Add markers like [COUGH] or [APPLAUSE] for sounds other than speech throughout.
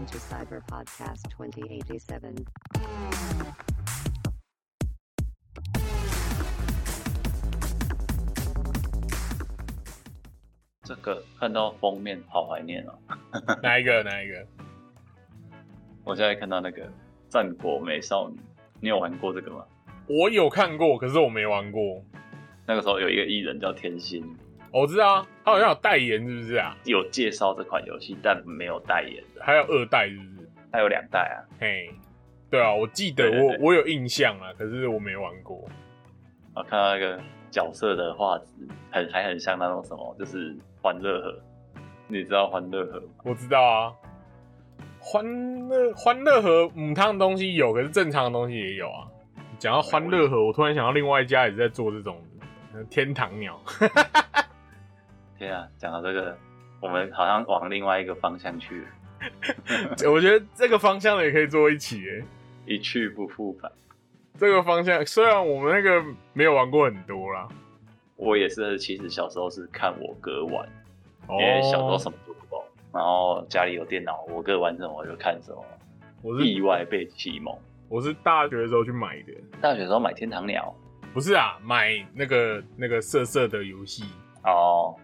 Welcome to Cyber Podcast 2087. [LAUGHS] 这个看到封面好怀念哦。[LAUGHS] 哪一个？哪一个？我现在看到那个《战国美少女》，你有玩过这个吗？我有看过，可是我没玩过。那个时候有一个艺人叫天心，我知道啊，他好像有代言，是不是啊？有介绍这款游戏，但没有代言的。还有二代，是不是？还有两代啊。嘿，对啊，我记得我我有印象啊，可是我没玩过。我看到那个角色的画质，很还很像那种什么，就是欢乐盒。你知道欢乐盒吗？我知道啊，欢乐欢乐盒母汤的东西有，可是正常的东西也有啊。讲到欢乐盒，我突然想到另外一家也是在做这种呃天堂鸟。[LAUGHS] 天啊，讲到这个，我们好像往另外一个方向去了，[LAUGHS] 我觉得这个方向的也可以做一起哎。一去不复返。这个方向虽然我们那个没有玩过很多啦，我也是，其实小时候是看我哥玩，哦因为小时候什么都不懂，然后家里有电脑，我哥玩什么我就看什么，我是意外被启蒙。我是大学的时候去买的，大学的时候买天堂鸟，不是啊，买那个那个色色的游戏。哦，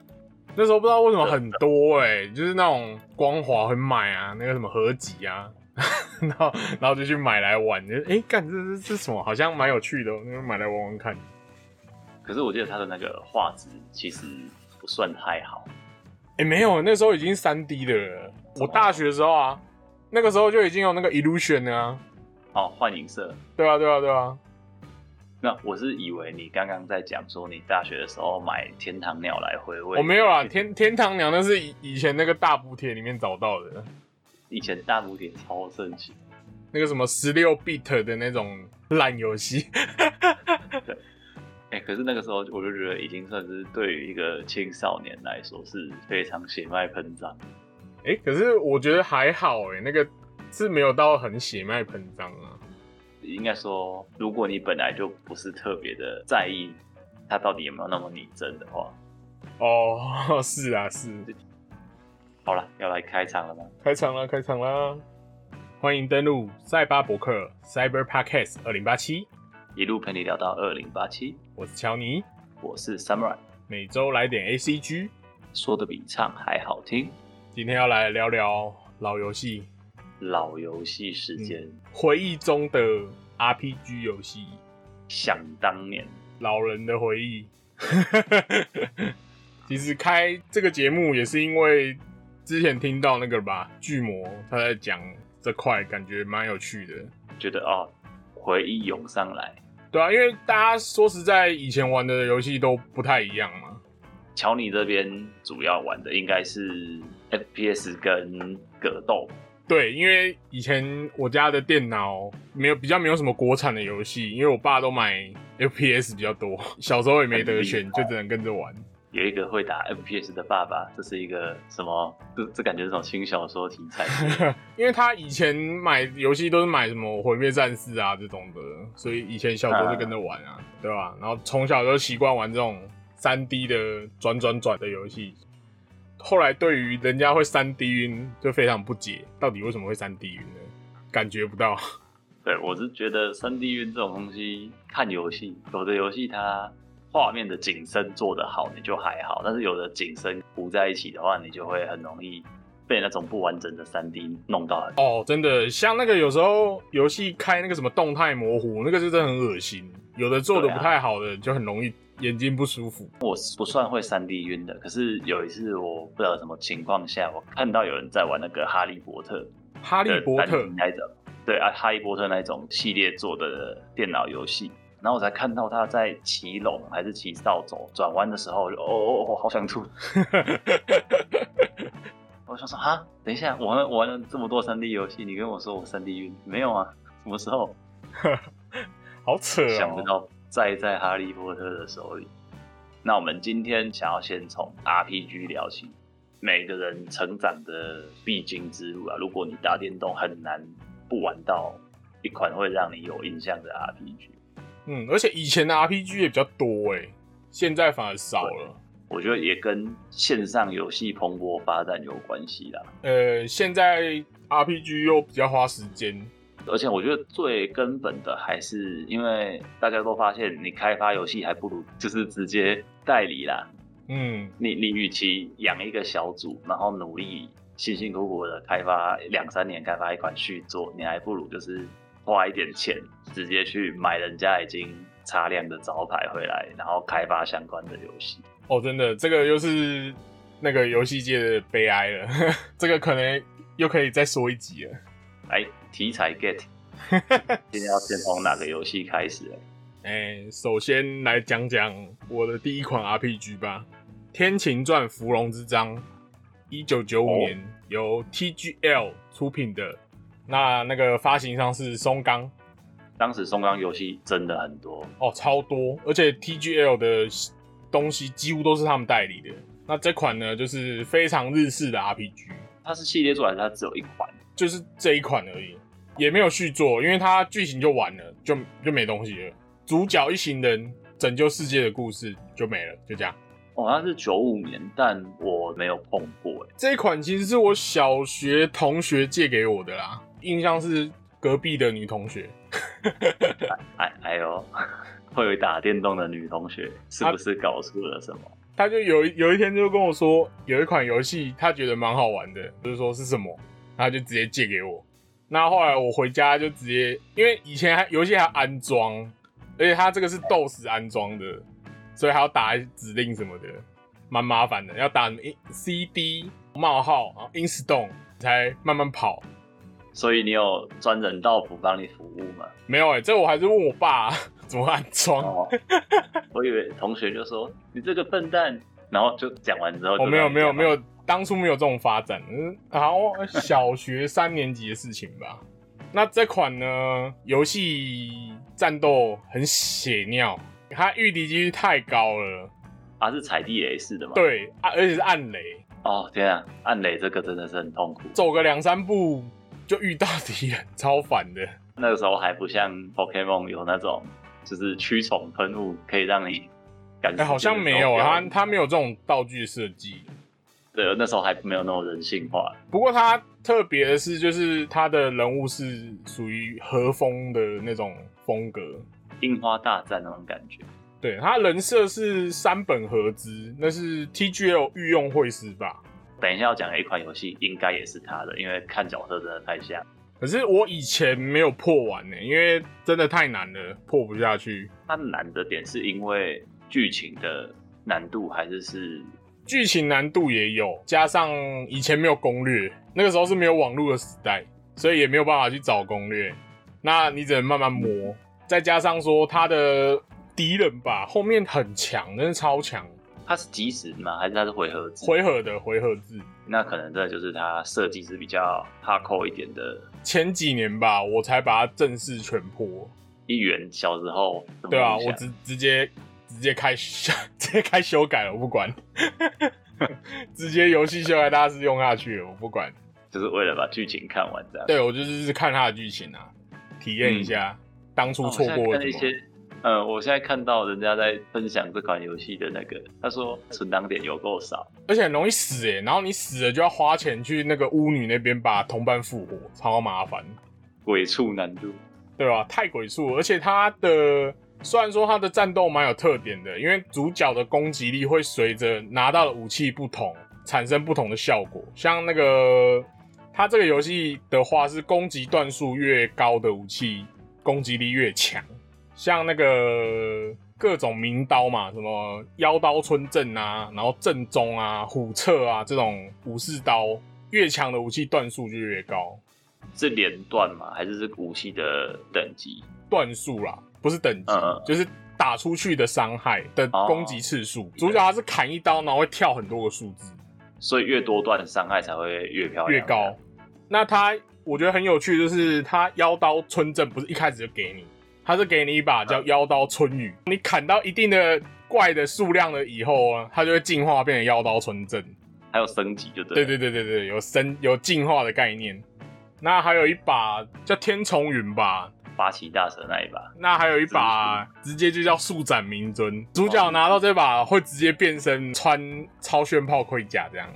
那时候不知道为什么很多哎、就是那种光滑很买啊，那个什么合集啊，[LAUGHS] 然后然后就去买来玩，就哎干、这这这什么好像蛮有趣的、买来玩玩看。可是我记得它的那个画质其实不算太好，哎、没有，那时候已经三 D 的了。我大学的时候啊，那个时候就已经有那个 Illusion 了啊。哦，幻影色。对啊，对啊，对啊。那我是以为你刚刚在讲说你大学的时候买天堂鸟来回味，我没有啊，天天堂鸟那是以以前那个大补帖里面找到的，以前大补帖超盛行，那个什么十六 bit 的那种烂游戏。哎、可是那个时候我就觉得已经算是对于一个青少年来说是非常血脉喷张。哎、可是我觉得还好哎、那个是没有到很血脉喷张啊。应该说，如果你本来就不是特别的在意他到底有没有那么拟真的话，哦，[LAUGHS] 是啊，是。好了，要来开场了吗？开场啦，开场啦！欢迎登录赛巴博客 Cyber Podcast 二零八七，一路陪你聊到二零八七，我是乔尼，我是 Samurai，每周来点 ACG。说的比唱还好听。今天要来聊聊老游戏，老游戏时间，回忆中的 RPG 游戏，想当年，老人的回忆。[LAUGHS] 其实开这个节目也是因为之前听到那个吧，巨魔他在讲这块，感觉蛮有趣的。觉得哦，回忆涌上来。对啊，因为大家说实在，以前玩的游戏都不太一样嘛。乔尼这边主要玩的应该是 FPS 跟格斗，对，因为以前我家的电脑没有比较没有什么国产的游戏，因为我爸都买 FPS 比较多，小时候也没得选，就只能跟着玩。有一个会打 FPS 的爸爸，这是一个什么？这这感觉是种轻小说题材。[LAUGHS] 因为他以前买游戏都是买什么毁灭战士啊这种的，所以以前小时候就跟着玩啊，对吧？然后从小就习惯玩这种三 D 的转转转的游戏。后来对于人家会三 D 晕就非常不解，到底为什么会三 D 晕呢？感觉不到。对我是觉得三 D 晕这种东西，看游戏，有的游戏它画面的景深做得好，你就还好；但是有的景深糊在一起的话，你就会很容易被那种不完整的三 D 弄到。哦，真的，像那个有时候游戏开那个什么动态模糊，那个就真的很恶心。有的做的不太好的，就很容易眼睛不舒服。我不算会三 D 晕的，可是有一次我不知道什么情况下，我看到有人在玩那个哈利波特哈利波特机那种，对啊，哈利波特那种系列做的电脑游戏，然后我才看到他在骑龙还是骑扫帚转弯的时候，就哦哦哦，好想吐。[LAUGHS] 我想说啊，等一下，我玩我玩了这么多三 D 游戏，你跟我说我三 D 晕，没有啊？什么时候？[LAUGHS] 好扯哦！想不到栽在哈利波特的手里。那我们今天想要先从 RPG 聊起，每个人成长的必经之路啊。如果你打电动，很难不玩到一款会让你有印象的 RPG。嗯，而且以前的 RPG 也比较多哎，现在反而少了。我觉得也跟线上游戏蓬勃发展有关系啦。呃，现在 RPG 又比较花时间。而且我觉得最根本的还是因为大家都发现，你开发游戏还不如就是直接代理啦。嗯，你你与其养一个小组，然后努力辛辛苦苦的开发两三年开发一款续作，你还不如就是花一点钱直接去买人家已经擦亮的招牌回来，然后开发相关的游戏。哦，真的，这个又是那个游戏界的悲哀了。[LAUGHS] 这个可能又可以再说一集了。来，题材 get，[LAUGHS] 今天要先从哪个游戏开始？哎，首先来讲讲我的第一款 RPG 吧，《天晴传：芙蓉之章》，一九九五年由 TGL 出品的。那那个发行商是松冈，当时松冈游戏真的很多哦，超多，而且 TGL 的东西几乎都是他们代理的。那这款呢，就是非常日式的 RPG。它是系列作还是它只有一款？就是这一款而已，也没有续作，因为它剧情就完了，就就没东西了。主角一行人拯救世界的故事就没了，就这样。哦，它是九五年，但我没有碰过。哎，这一款其实是我小学同学借给我的啦，印象是隔壁的女同学。哎哎呦，[LAUGHS] 会有打电动的女同学，是不是搞出了什么？他就有有一天就跟我说，有一款游戏他觉得蛮好玩的，就是说是什么，他就直接借给我。那后来我回家就直接，因为以前还游戏还要安装，而且它这个是 DOS 安装的，所以还要打指令什么的，蛮麻烦的，要打 CD 冒号然后 install 才慢慢跑。所以你有专人到府帮你服务吗？没有哎，这我还是问我爸怎么安装。[LAUGHS] 我以为同学就说你这个笨蛋，然后就讲完之后，哦，没有没有没有，当初没有这种发展，嗯，好小学三年级的事情吧。那这款呢，游戏战斗很血尿，它御敌几率太高了。啊，是踩地雷式的吗？对啊，而且是暗雷。哦天啊，暗雷这个真的是很痛苦，走个两三步就遇到敌人，超烦的。那个时候还不像 Pokemon 有那种。就是驱虫喷雾可以让你感觉，好像没有，它它没有这种道具设计。对，那时候还没有那种人性化。不过它特别的是，就是它的人物是属于和风的那种风格，樱花大战那种感觉。对，它人设是三本和之，那是 TGL 御用会师吧？等一下要讲的一款游戏，应该也是他的，因为看角色真的太像。可是我以前没有破完呢，因为真的太难了，破不下去。它难的点是因为剧情的难度，还是是剧情难度也有，加上以前没有攻略，那个时候是没有网络的时代，所以也没有办法去找攻略。那你只能慢慢摸，再加上说他的敌人吧，后面很强，真的超强。他是即时吗？还是他是回合制？回合的回合制。那可能这就是它设计是比较 hardcore 一点的。前几年吧，我才把它正式全破。一元小时候，对啊，我直直接直接开 [LAUGHS] 直接开修改了，我不管，[LAUGHS] 直接游戏修改大师用下去了，我不管，就是为了把剧情看完这样。对，我就是看他的剧情啊，体验一下当初错过的一些。嗯，我现在看到人家在分享这款游戏的那个，他说存档点有够少，而且很容易死哎，然后你死了就要花钱去那个巫女那边把同伴复活，超麻烦，鬼畜难度，对吧？太鬼畜，而且它的虽然说它的战斗蛮有特点的，因为主角的攻击力会随着拿到的武器不同产生不同的效果，像那个它这个游戏的话是攻击段数越高的武器攻击力越强。像那个各种名刀嘛，什么妖刀村正啊，然后正宗啊、虎彻啊这种武士刀，越强的武器段数就越高。是连段吗？还是是武器的等级？段数啦，不是等级，就是打出去的伤害的攻击次数。主角他是砍一刀，然后会跳很多个数字，所以越多段的伤害才会越漂亮、越高。那他我觉得很有趣，就是他妖刀村正不是一开始就给你。他是给你一把叫妖刀春雨，你砍到一定的怪的数量了以后啊，它就会进化变成妖刀村正，还有升级就对。对对对对对，有升有进化的概念。那还有一把叫天丛云吧，八岐大蛇那一把。那还有一把直接就叫速斩明尊，主角拿到这把会直接变身穿超炫炮盔甲这样。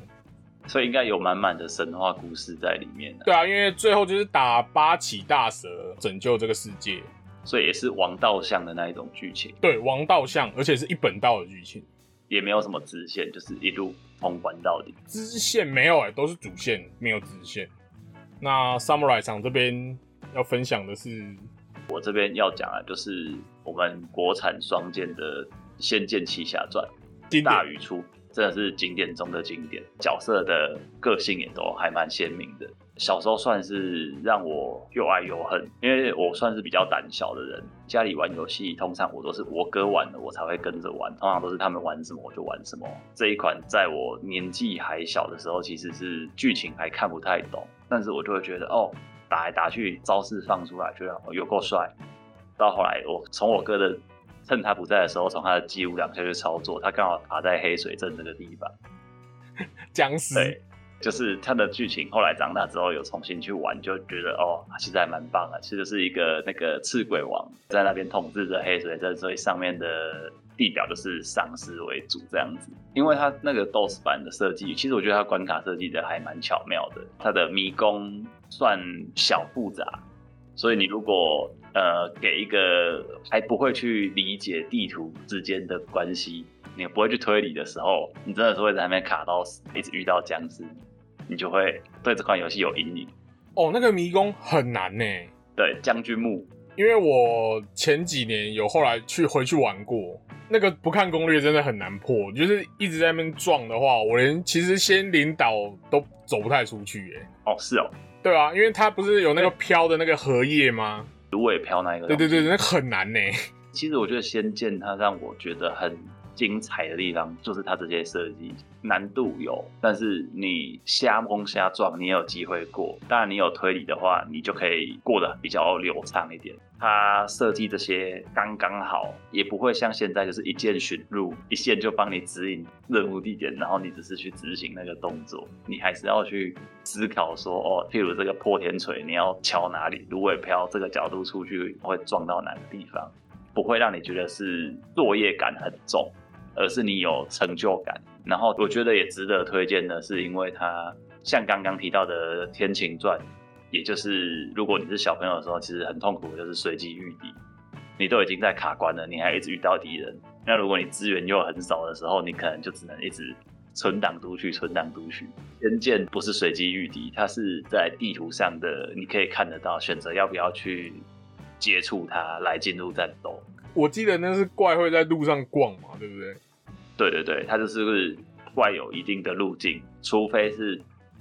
所以应该有满满的神话故事在里面的、对啊，因为最后就是打八岐大蛇拯救这个世界，所以也是王道向的那一种剧情，对王道向，而且是一本道的剧情，也没有什么支线，就是一路通关到底。支线没有哎、都是主线，没有支线。那 Samurai 场这边要分享的是，我这边要讲的就是我们国产双剑的《仙剑奇侠传》大语出，真的是经典中的经典，角色的个性也都还蛮鲜明的。小时候算是让我又爱又恨，因为我算是比较胆小的人，家里玩游戏通常我都是我哥玩的我才会跟着玩，通常都是他们玩什么我就玩什么。这一款在我年纪还小的时候，其实是剧情还看不太懂，但是我就会觉得哦，打来打去，招式放出来，觉得哦有够帅。到后来，我从我哥的趁他不在的时候，从他的机屋两下去操作，他刚好卡在黑水镇这个地方。僵尸，对，就是他的剧情。后来长大之后有重新去玩，就觉得哦，其实还蛮棒的。其实就是一个那个赤鬼王在那边统治着黑水镇，所以上面的地表就是丧尸为主这样子。因为它那个 DOS 版的设计，其实我觉得它关卡设计的还蛮巧妙的，它的迷宫算小复杂，所以你如果呃给一个还不会去理解地图之间的关系，你不会去推理的时候，你真的是会在那边卡到死，一直遇到僵尸，你就会对这款游戏有阴影。哦，那个迷宫很难呢，对，将军墓因为我前几年有后来去回去玩过，那个不看攻略真的很难破，就是一直在那边撞的话，我连其实先领导都走不太出去耶。哦，是哦，对啊，因为它不是有那个飘的那个荷叶吗？芦苇飘那一个。对对对，那很难呢。其实我觉得《仙剑》它让我觉得很精彩的地方，就是它这些设计难度有，但是你瞎蒙瞎撞，你也有机会过。当然，你有推理的话，你就可以过得比较流畅一点。它设计这些刚刚好，也不会像现在就是一键寻入，一键就帮你指引任务地点，然后你只是去执行那个动作，你还是要去思考说，哦，譬如这个破天锤，你要敲哪里？芦苇飘这个角度出去会撞到哪个地方？不会让你觉得是作业感很重，而是你有成就感。然后我觉得也值得推荐的是，因为它像刚刚提到的《天晴传》，也就是如果你是小朋友的时候，其实很痛苦就是随机遇敌，你都已经在卡关了，你还一直遇到敌人。那如果你资源又很少的时候，你可能就只能一直存档读取、存档读取。天剑不是随机遇敌，它是在地图上的，你可以看得到，选择要不要去接触它来进入战斗。我记得那是怪会在路上逛嘛，对不对？对对对，它就是怪有一定的路径，除非是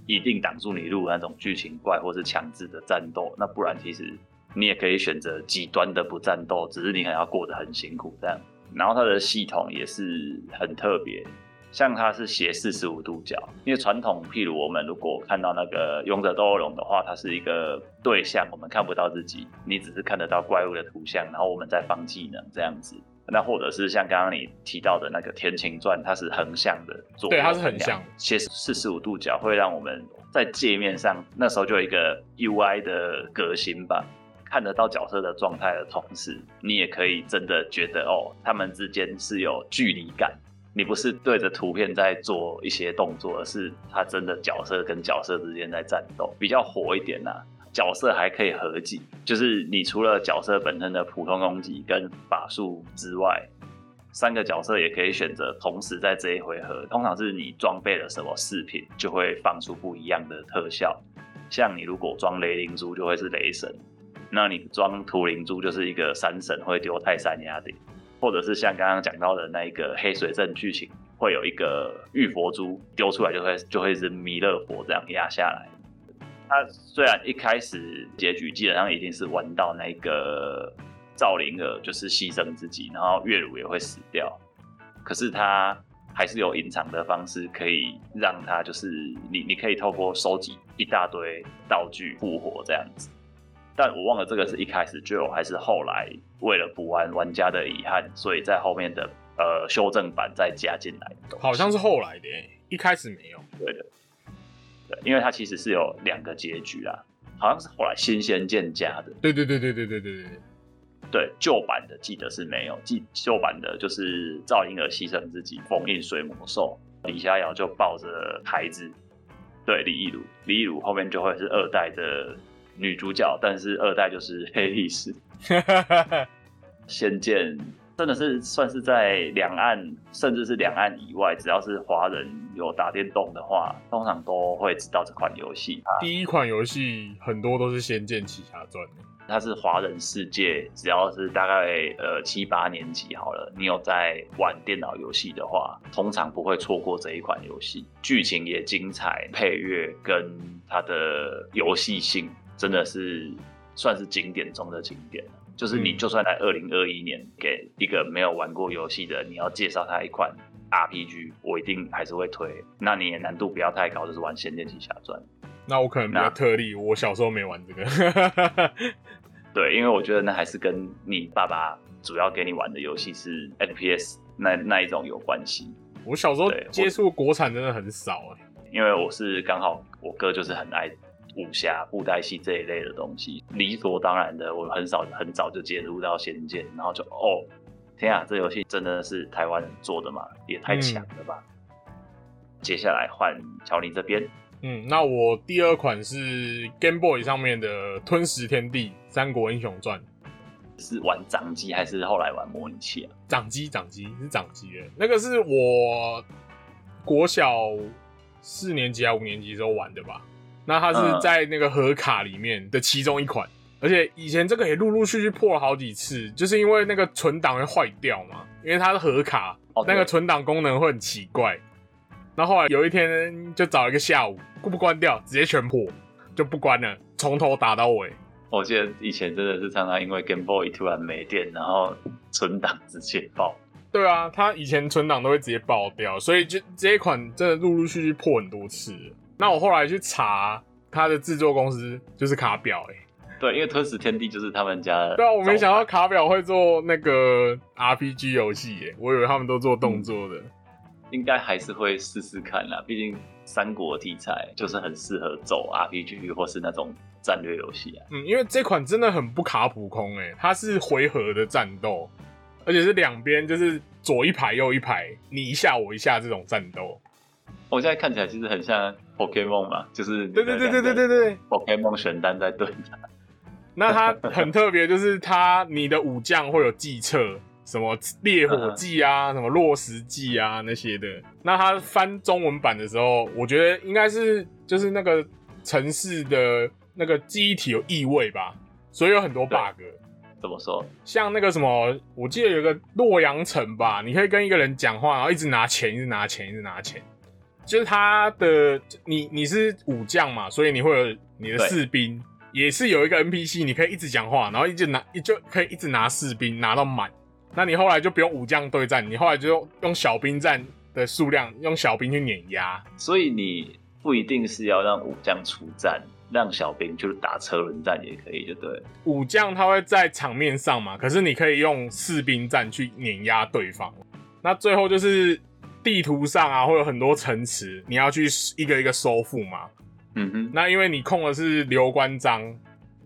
一定挡住你路那种剧情怪，或是强制的战斗，那不然其实你也可以选择极端的不战斗，只是你可能要过得很辛苦这样。然后它的系统也是很特别，像它是斜四十五度角，因为传统譬如我们如果看到那个勇者斗恶龙的话，它是一个对象，我们看不到自己，你只是看得到怪物的图像，然后我们再放技能这样子。那或者是像刚刚你提到的那个《天晴传》，它是横向的做，对它是横向斜四十五度角，会让我们在界面上那时候就有一个 UI 的革新吧。看得到角色的状态的同时，你也可以真的觉得哦，他们之间是有距离感。你不是对着图片在做一些动作，而是他真的角色跟角色之间在战斗，比较火一点呐、角色还可以合击，就是你除了角色本身的普通攻击跟法术之外，三个角色也可以选择同时在这一回合。通常是你装备了什么饰品，就会放出不一样的特效。像你如果装雷灵珠，就会是雷神。那你装图灵珠就是一个山神会丢泰山压顶，或者是像刚刚讲到的那一个黑水镇剧情，会有一个玉佛珠丢出来就会就会是弥勒佛这样压下来。他虽然一开始结局基本上一定是玩到那个赵灵儿就是牺牲自己，然后月如也会死掉，可是他还是有隐藏的方式可以让他就是你你可以透过收集一大堆道具复活这样子。但我忘了这个是一开始就有，还是后来为了补完玩家的遗憾，所以在后面的呃修正版再加进来的。好像是后来的耶，一开始没有。对的，对，因为它其实是有两个结局啦，好像是后来新仙剑加的。对对对对对对对对，对，旧版的记得是没有，记旧版的就是赵婴儿牺牲自己封印水魔兽，李逍遥就抱着孩子对，李易儒，李易儒后面就会是二代的女主角，但是二代就是黑历史。[LAUGHS] 仙剑真的是算是在两岸，甚至是两岸以外，只要是华人有打电动的话，通常都会知道这款游戏。第一款游戏很多都是《仙剑奇侠传》。它是华人世界，只要是大概呃七八年级好了，你有在玩电脑游戏的话，通常不会错过这一款游戏。剧情也精彩，配乐跟它的游戏性真的是算是经典中的经典了。就是你嗯就算在二零二一年给一个没有玩过游戏的，你要介绍他一款 RPG，我一定还是会推。那你也难度不要太高，就是玩《仙剑奇侠传》。那我可能比较特例，我小时候没玩这个。[LAUGHS] 对，因为我觉得那还是跟你爸爸主要给你玩的游戏是 FPS 那那一种有关系。我小时候接触国产真的很少哎、因为我是刚好我哥就是很爱武侠、布袋戏这一类的东西，理所当然的，我很少很早就接触到仙剑，然后就哦，天啊，这游戏真的是台湾人做的嘛，也太强了吧！接下来换乔林这边，嗯，那我第二款是 Game Boy 上面的《吞食天地：三国英雄传》。是玩掌机还是后来玩模拟器啊？掌机，掌机是掌机的，那个是我国小四年级还五年级时候玩的吧？那它是嗯在那个盒卡里面的其中一款，而且以前这个也陆陆续续破了好几次，就是因为那个存档会坏掉嘛，因为它是盒卡，哦那个存档功能会很奇怪。那后后来有一天就找一个下午，不关掉，直接全破，就不关了，从头打到尾。我记得以前真的是常常因为 Game Boy 突然没电，然后存档直接爆。对啊，它以前存档都会直接爆掉，所以就这一款真的陆陆续续破很多次了。那我后来去查他的制作公司就是卡表、欸，对，因为吞食天地就是他们家的。对啊，我没想到卡表会做那个 RPG 游戏耶，我以为他们都做动作的。应该还是会试试看啦，毕竟三国题材就是很适合走 RPG 或是那种战略游戏啊。嗯，因为这款真的很不卡普空哎，它是回合的战斗，而且是两边就是左一排右一排，你一下我一下这种战斗。我现在看起来其实很像 Pokemon 嘛，就是对对对对对对对。，Pokemon 选单在对打。那它很特别，就是它你的武将会有计策，什么烈火计啊，什么落石计啊那些的。那它翻中文版的时候，我觉得应该是就是那个城市的那个记忆体有异味吧，所以有很多 bug。怎么说？像那个什么，我记得有个洛阳城吧，你可以跟一个人讲话，然后一直拿钱，一直拿钱，一直拿钱。就是他的，你你是武将嘛，所以你会有你的士兵，也是有一个 NPC，你可以一直讲话，然后一直拿，就可以一直拿士兵拿到满。那你后来就不用武将对战，你后来就用用小兵战的数量，用小兵去碾压。所以你不一定是要让武将出战，让小兵就是打车轮战也可以，就对。武将他会在场面上嘛，可是你可以用士兵战去碾压对方。那最后就是地图上啊，会有很多城池，你要去一个一个收复嘛。嗯哼，那因为你控的是刘关张，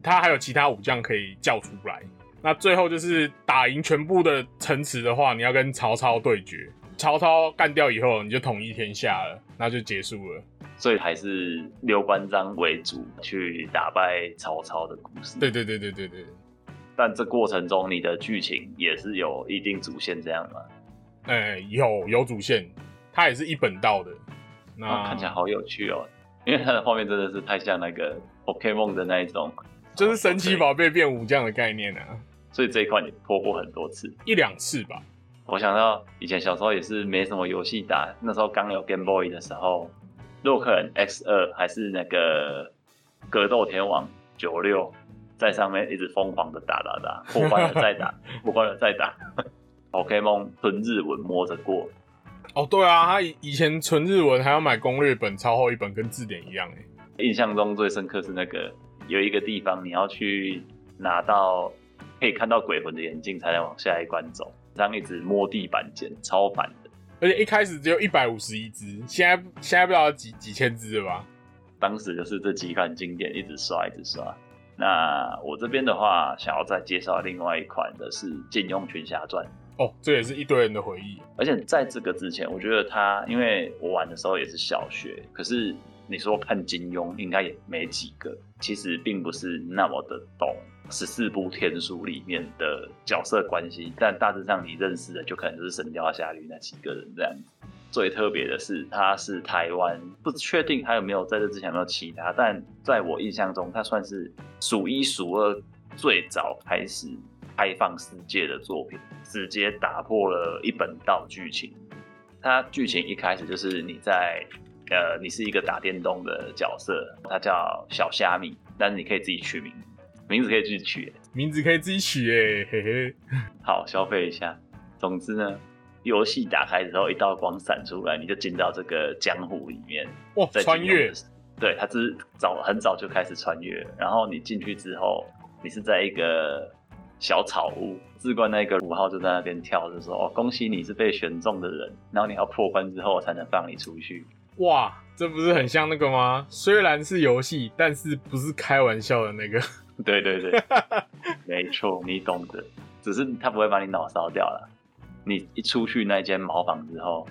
他还有其他武将可以叫出来。那最后就是打赢全部的城池的话，你要跟曹操对决。曹操干掉以后，你就统一天下了，那就结束了。所以还是刘关张为主去打败曹操的故事。对对对对对对，但这过程中你的剧情也是有一定主线这样嘛？呃，有有主线，它也是一本道的。那、啊，看起来好有趣哦，因为它的画面真的是太像那个 Pokemon 的那一种，就是神奇宝贝变武将的概念啊，所以这一块你破过很多次。一两次吧。我想到以前小时候也是没什么游戏打，那时候刚有 Game Boy 的时候，洛克人 X 二还是那个格斗天王九六，在上面一直疯狂的打打打，破关了再打，[LAUGHS] 破关了再打。Pokemon 纯日文摸着过，哦，对啊，他以以前纯日文还要买攻略本，超厚一本，跟字典一样哎。印象中最深刻是那个有一个地方你要去拿到可以看到鬼魂的眼镜才能往下一关走，这样一直摸地板捡，超烦的。而且一开始只有一百五十一只，现在现在不知道几几千只了吧？当时就是这几款经典一直刷一直刷。那我这边的话，想要再介绍另外一款的是《金庸群侠传》，哦，这也是一堆人的回忆。而且在这个之前，我觉得他因为我玩的时候也是小学，可是你说看金庸，应该也没几个。其实并不是那么的懂十四部天书里面的角色关系，但大致上你认识的就可能就是《神雕侠侣》那几个人这样。最特别的是，他是台湾，不确定还有没有在这之前有没有其他，但在我印象中，他算是数一数二最早开始开放世界的作品，直接打破了一本道剧情。它剧情一开始就是你在呃，你是一个打电动的角色，它叫小虾米，但是你可以自己取名，名字可以自己取，名字可以自己取诶，嘿嘿。[LAUGHS] 好，消费一下。总之呢。游戏打开之后，一道光闪出来，你就进到这个江湖里面。哇，穿越！对，它是早很早就开始穿越。然后你进去之后，你是在一个小草屋，至关那个五号就在那边跳，就说：“哦，恭喜你是被选中的人。”然后你要破关之后才能放你出去。哇，这不是很像那个吗？虽然是游戏，但是不是开玩笑的那个。[LAUGHS] 对对对，没错，你懂的。只是他不会把你脑烧掉了。你一出去那间茅房之后，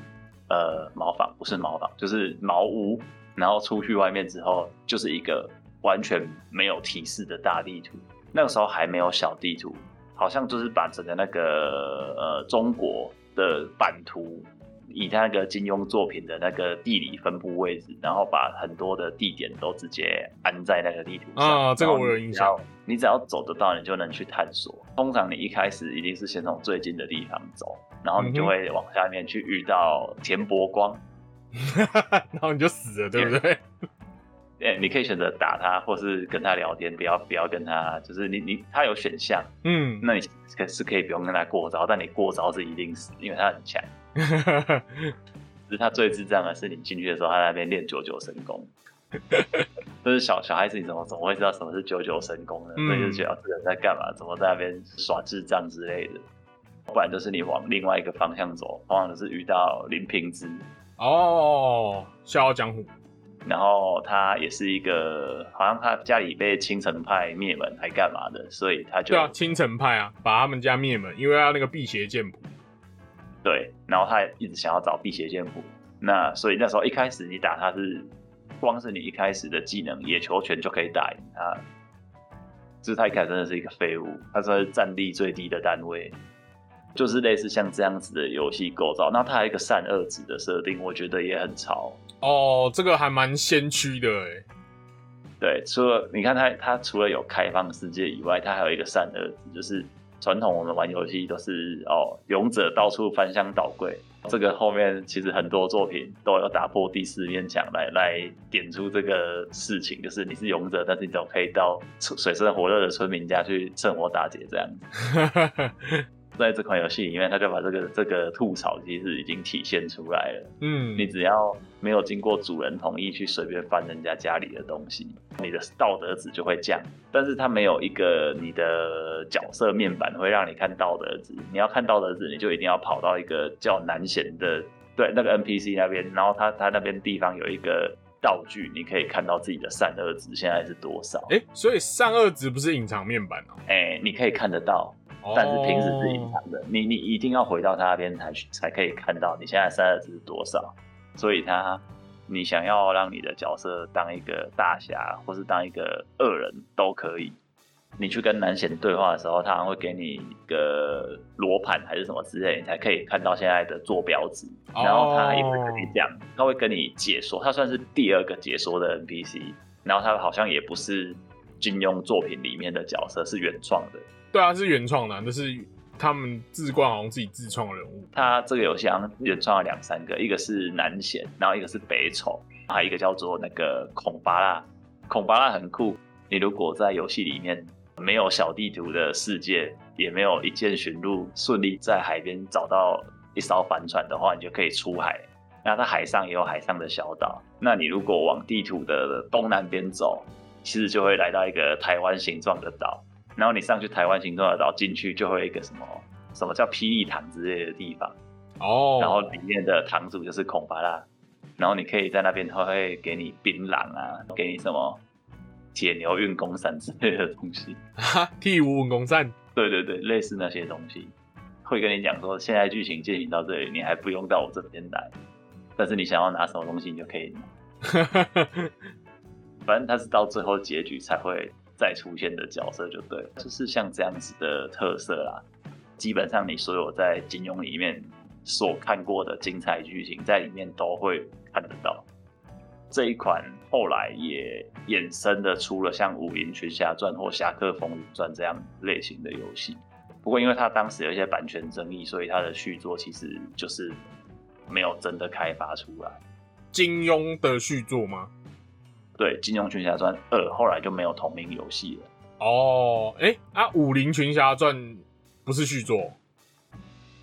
呃，茅房不是茅房，就是茅屋。然后出去外面之后，就是一个完全没有提示的大地图。那个时候还没有小地图，好像就是把整个那个呃中国的版图，以他那个金庸作品的那个地理分布位置，然后把很多的地点都直接安在那个地图上。啊，这个我有印象。你只要走得到，你就能去探索。通常你一开始一定是先从最近的地方走，然后你就会往下面去遇到田伯光，[LAUGHS] 然后你就死了，对不对？哎，你可以选择打他，或是跟他聊天，不要不要跟他，就是你你他有选项，嗯，那你可是可以不用跟他过招，但你过招是一定死，因为他很强。[LAUGHS] 只是他最智障的是，你进去的时候，他在那边练九九神功。[LAUGHS] 就是小小孩子，你怎么怎么会知道什么是九九神功呢？所以就觉得这个人在干嘛？怎么在那边耍智障之类的？不然就是你往另外一个方向走，往往就是遇到林平之哦，笑傲江湖。然后他也是一个，好像他家里被青城派灭门还干嘛的，所以他就对啊，青城派啊，把他们家灭门，因为要那个辟邪剑谱。对，然后他一直想要找辟邪剑谱，那所以那时候一开始你打他是。光是你一开始的技能野球拳就可以打赢他，就是他一开始真的是一个废物，他是战力最低的单位，就是类似像这样子的游戏构造。那它还有一个善恶值的设定，我觉得也很潮哦，这个还蛮先驱的哎。对，除了你看它，它除了有开放世界以外，它还有一个善恶值，就是传统我们玩游戏都是哦，勇者到处翻箱倒柜。这个后面其实很多作品都有打破第四面墙来来点出这个事情，就是你是勇者，但是你总可以到水深火热的村民家去趁火打劫这样子。[LAUGHS] 在这款游戏里面，他就把这个这个吐槽其实已经体现出来了。嗯，你只要没有经过主人同意去随便翻人家家里的东西，你的道德值就会降。但是它没有一个你的角色面板会让你看道德值，你要看道德值，你就一定要跑到一个叫南贤的对那个 NPC 那边，然后他他那边地方有一个道具，你可以看到自己的善恶值现在是多少。哎，所以善恶值不是隐藏面板哦？哎，你可以看得到。但是平时是隐藏的，你你一定要回到他那边才才可以看到你现在三二值是多少。所以他，你想要让你的角色当一个大侠，或是当一个恶人，都可以。你去跟南贤对话的时候，他会给你一个罗盘还是什么之类，你才可以看到现在的坐标值。然后他也会跟你讲，他会跟你解说，他算是第二个解说的 NPC。然后他好像也不是金庸作品里面的角色，是原创的。对啊，是原创的，那是他们自冠好像自己自创人物。他这个游戏好像原创了两三个，一个是南贤，然后一个是北丑，还有一个叫做那个孔巴拉。孔巴拉很酷，你如果在游戏里面没有小地图的世界，也没有一键寻路，顺利在海边找到一艘帆船的话，你就可以出海。那它海上也有海上的小岛。那你如果往地图的东南边走，其实就会来到一个台湾形状的岛。然后你上去台湾形状的岛进去，就会有一个什么什么叫霹雳堂之类的地方哦。然后里面的堂主就是孔巴拉，然后你可以在那边，他会给你槟榔啊，给你什么解牛运功伞之类的东西。哈，[LAUGHS] 替武运功伞？对对对，类似那些东西，会跟你讲说，现在剧情进行到这里，你还不用到我这边来，但是你想要拿什么东西，你就可以拿。[LAUGHS] 反正他是到最后结局才会再出现的角色，就对了，就是像这样子的特色啦。基本上你所有在金庸里面所看过的精彩剧情，在里面都会看得到。这一款后来也衍生的出了像《武林群侠传》或《侠客风云传》这样类型的游戏。不过因为它当时有一些版权争议，所以它的续作其实就是没有真的开发出来。金庸的续作吗？对，《金庸群侠传二》后来就没有同名游戏了。哦，哎、啊，《武林群侠传》不是续作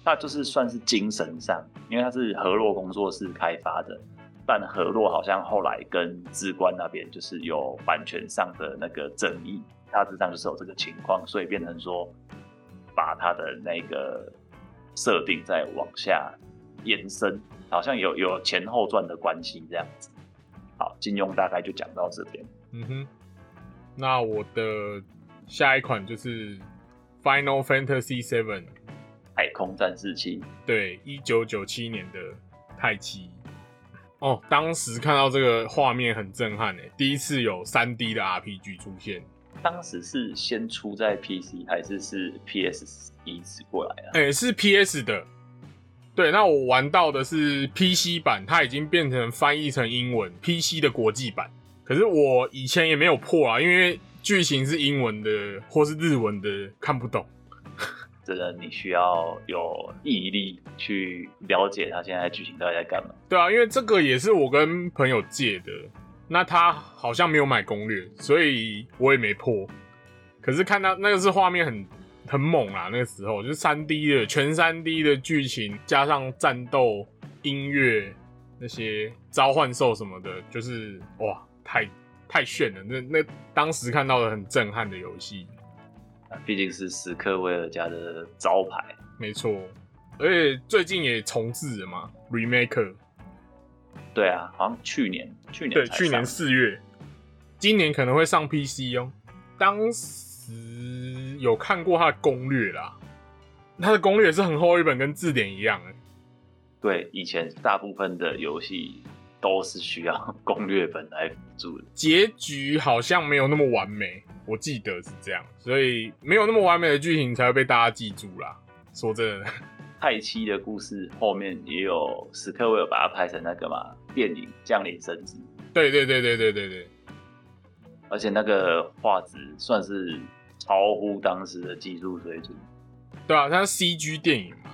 那就是算是精神上，因为它是河洛工作室开发的，但河洛好像后来跟志官那边就是有版权上的那个争议，大致上就是有这个情况，所以变成说把它的那个设定再往下延伸，好像有有前后传的关系这样子。好，金庸大概就讲到这边。嗯哼，那我的下一款就是《Final Fantasy VII》，海空战士七，对，一九九七年的太七。哦，当时看到这个画面很震撼诶，第一次有三 D 的 RPG 出现。当时是先出在 PC 还是是 PS 移植过来啊？诶，是 PS 的。对，那我玩到的是 PC 版，它已经变成翻译成英文 PC 的国际版。可是我以前也没有破啊，因为剧情是英文的或是日文的，看不懂。真 [LAUGHS] 的你需要有毅力去了解他现在剧情到底在干嘛。对啊，因为这个也是我跟朋友借的，那他好像没有买攻略，所以我也没破。可是看到那个是画面很很猛啊，那个时候就是三 D 的全三 D 的剧情，加上战斗、音乐那些召唤兽什么的，就是哇，太太炫了。那那当时看到的很震撼的游戏，毕竟是史克威尔家的招牌。没错。而且最近也重置了嘛，remake。对啊，好像去年去年对，去年上四月，今年可能会上 PC 哦。当时有看过他的攻略啦，他的攻略也是很厚一本，跟字典一样哎。对以前大部分的游戏都是需要攻略本来辅助的。结局好像没有那么完美，我记得是这样，所以没有那么完美的剧情才会被大家记住啦。说真的，太七的故事后面也有史克威尔把它拍成那个嘛电影《降临神之》，对对对对对对对，而且那个画质算是超乎当时的技术水准。对啊，它是 CG 电影嘛，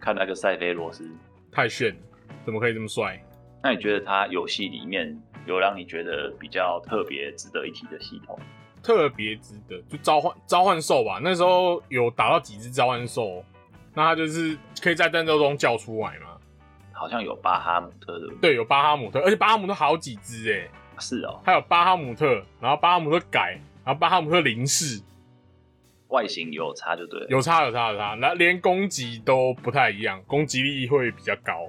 看那个塞菲罗斯，太炫了，怎么可以这么帅？那你觉得它游戏里面有让你觉得比较特别、值得一提的系统？特别值得，就召唤召唤兽吧。那时候有打到几只召唤兽，那它就是可以在战斗中叫出来嘛。好像有巴哈姆特的，对，有巴哈姆特，而且巴哈姆特好几只哎，是哦，还有巴哈姆特，然后巴哈姆特改，然后巴哈姆特零式，外形有差就对了。有差有差有差，那连攻击都不太一样，攻击力会比较高。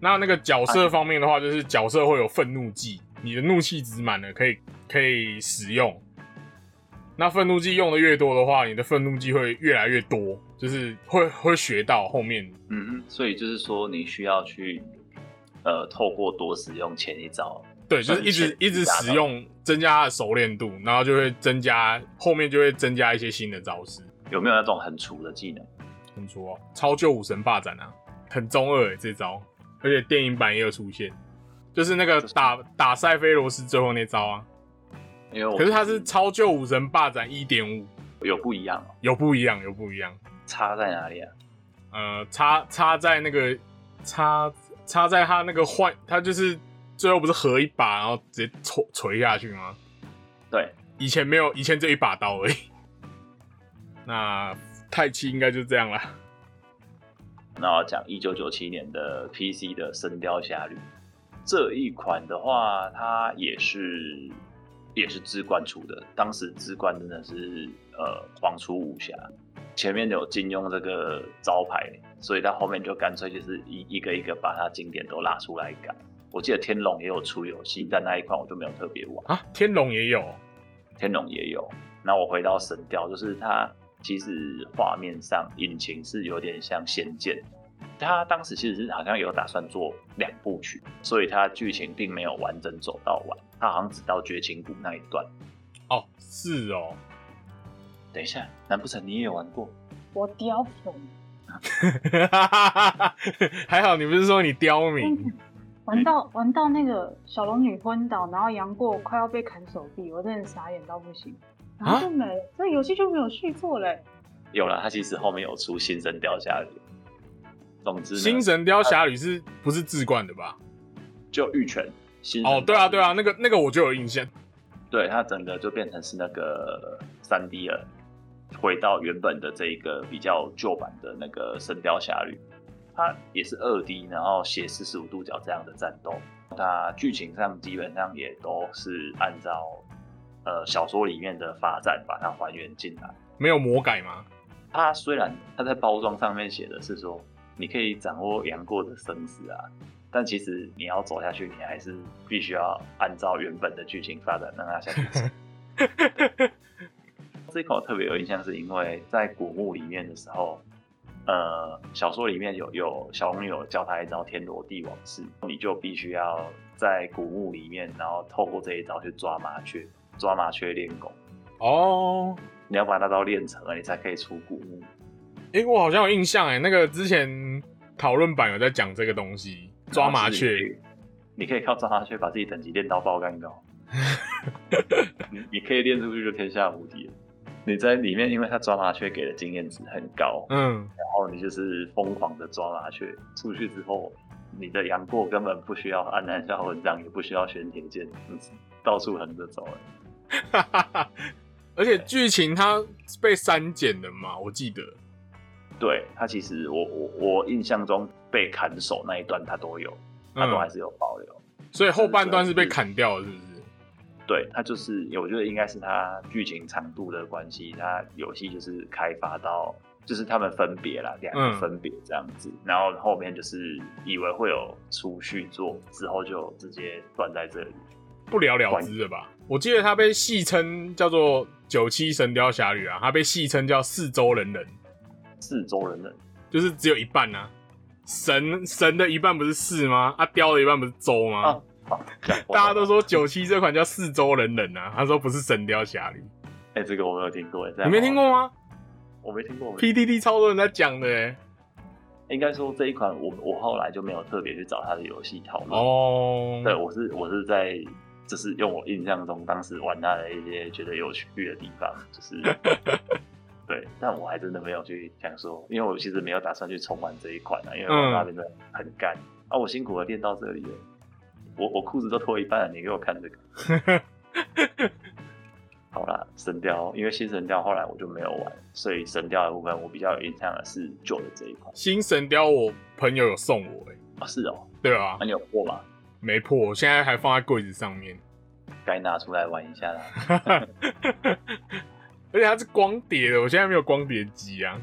那那个角色方面的话，就是角色会有愤怒技，你的怒气值满了可以可以使用。那愤怒技用的越多的话，你的愤怒技会越来越多，就是会会学到后面。嗯哼，所以就是说你需要去呃透过多使用前一招，对，就是一直一直使用，增加他的熟练度，然后就会增加后面就会增加一些新的招式。有没有那种很粗的技能？很粗、哦、超旧武神霸斩啊，很中二诶这招，而且电影版也有出现，就是那个打打塞菲罗斯最后那招啊。因为可是它是超旧武神霸斩一点五，有不一样哦，有不一样，有不一样。差在哪里啊？呃，差差在那个差差在他那个换，他就是最后不是合一把，然后直接锤锤下去吗？对，以前没有，以前只有一把刀而已。[LAUGHS] 那太七应该就这样了。那我讲一九九七年的 PC 的《神雕侠侣》这一款的话，它也是也是资冠出的，当时资冠真的是呃狂出武侠，前面有金庸这个招牌，所以他后面就干脆就是一一个一个把它经典都拉出来改。我记得天龙也有出游戏，但那一款我就没有特别玩。啊，天龙也有，天龙也有。那我回到神雕，就是它其实画面上引擎是有点像仙剑，他当时其实是好像有打算做两部曲，所以它剧情并没有完整走到完，它好像只到绝情谷那一段。哦，是哦，等一下，难不成你也玩过？我雕粉，[LAUGHS] 还好你不是说你刁民，[LAUGHS] 玩到玩到那个小龙女昏倒，然后杨过快要被砍手臂，我真的傻眼到不行，然后就没了，这游戏就没有续作嘞。有了，它其实后面有出《新神雕侠侣》。总之，新神雕侠侣是不是自冠的吧？就玉泉。新哦，对啊，对啊，那个那个我就有印象。对，它整个就变成是那个三 D 了，回到原本的这一个比较旧版的那个《神雕侠侣》，它也是二 D，然后写四十五度角这样的战斗。它剧情上基本上也都是按照呃小说里面的发展把它还原进来，没有魔改吗？它虽然它在包装上面写的是说你可以掌握杨过的生死啊，但其实你要走下去，你还是必须要按照原本的剧情发展让它下去走。[LAUGHS] 这一口特别有印象，是因为在古墓里面的时候，呃，小说里面有有小龙女有教他一招天罗地网式，你就必须要在古墓里面，然后透过这一招去抓麻雀，抓麻雀练功。哦，你要把那招练成了，你才可以出古墓。哎、我好像有印象哎，那个之前讨论版有在讲这个东西，抓麻雀。你可以靠抓麻雀把自己等级练到爆干高。[LAUGHS] 你你可以练出去就天下无敌了。你在里面，因为他抓麻雀给的经验值很高，嗯，然后你就是疯狂的抓麻雀。出去之后，你的杨过根本不需要按南下文章，也不需要玄铁剑，到处横着走了。[LAUGHS] 而且剧情它被删减的嘛，我记得。对他其实我我我印象中被砍手那一段他都有，他都还是有保留。所以后半段是被砍掉的，是不是？对，它就是我觉得应该是它剧情长度的关系，它游戏就是开发到就是他们分别啦，两个分别这样子，然后后面就是以为会有出续作，之后就直接断在这里，不了了之了吧？我记得它被戏称叫做《九七神雕侠侣》啊，它被戏称叫四周人人，四周人人就是只有一半啊。神神的一半不是四吗？啊，雕的一半不是周吗？[LAUGHS] 大家都说九七这款叫四周人人啊，他说不是神雕侠侣，哎、这个我没有听过，你没听过？吗我没听过。？PDD 超多人在讲的哎。应该说这一款我我后来就没有特别去找他的游戏讨论。哦，对，我是我是在就是用我印象中当时玩它的一些觉得有趣的地方，就是 [LAUGHS] 对，但我还真的没有去想说，因为我其实没有打算去重玩这一款啊，因为我那边真的很干、啊，我辛苦的练到这里了，我我裤子都脱一半了，你给我看这个。[LAUGHS] 好啦，神雕，因为新神雕后来我就没有玩，所以神雕的部分我比较有印象的是旧的这一款新神雕我朋友有送我哎，啊，是哦，对啊那、，你有破吗？没破，我现在还放在柜子上面，该拿出来玩一下啦。[LAUGHS] 而且它是光碟的，我现在没有光碟机啊。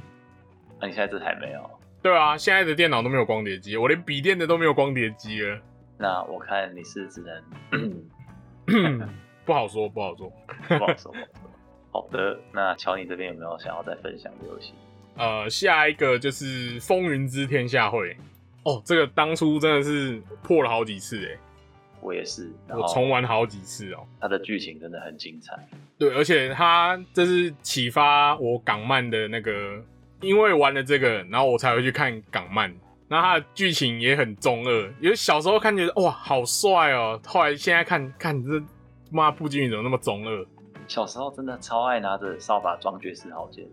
那、你现在这台没有？对啊，现在的电脑都没有光碟机，我连笔电的都没有光碟机了。那我看你是只能 [CLEARS THROAT] 不好说，不好说。[LAUGHS] 不好说。好的，那乔你这边有没有想要再分享的游戏？呃，下一个就是《风云之天下会》哦，这个当初真的是破了好几次哎，我也是，我重玩好几次哦。它的剧情真的很精彩。对，而且它这是启发我港漫的那个，因为玩了这个，然后我才会去看港漫。那它的剧情也很中二，因为小时候看觉得哇好帅哦，后来现在看看这妈步惊云怎么那么中二？[LAUGHS] 小时候真的超爱拿着扫把装绝世好剑，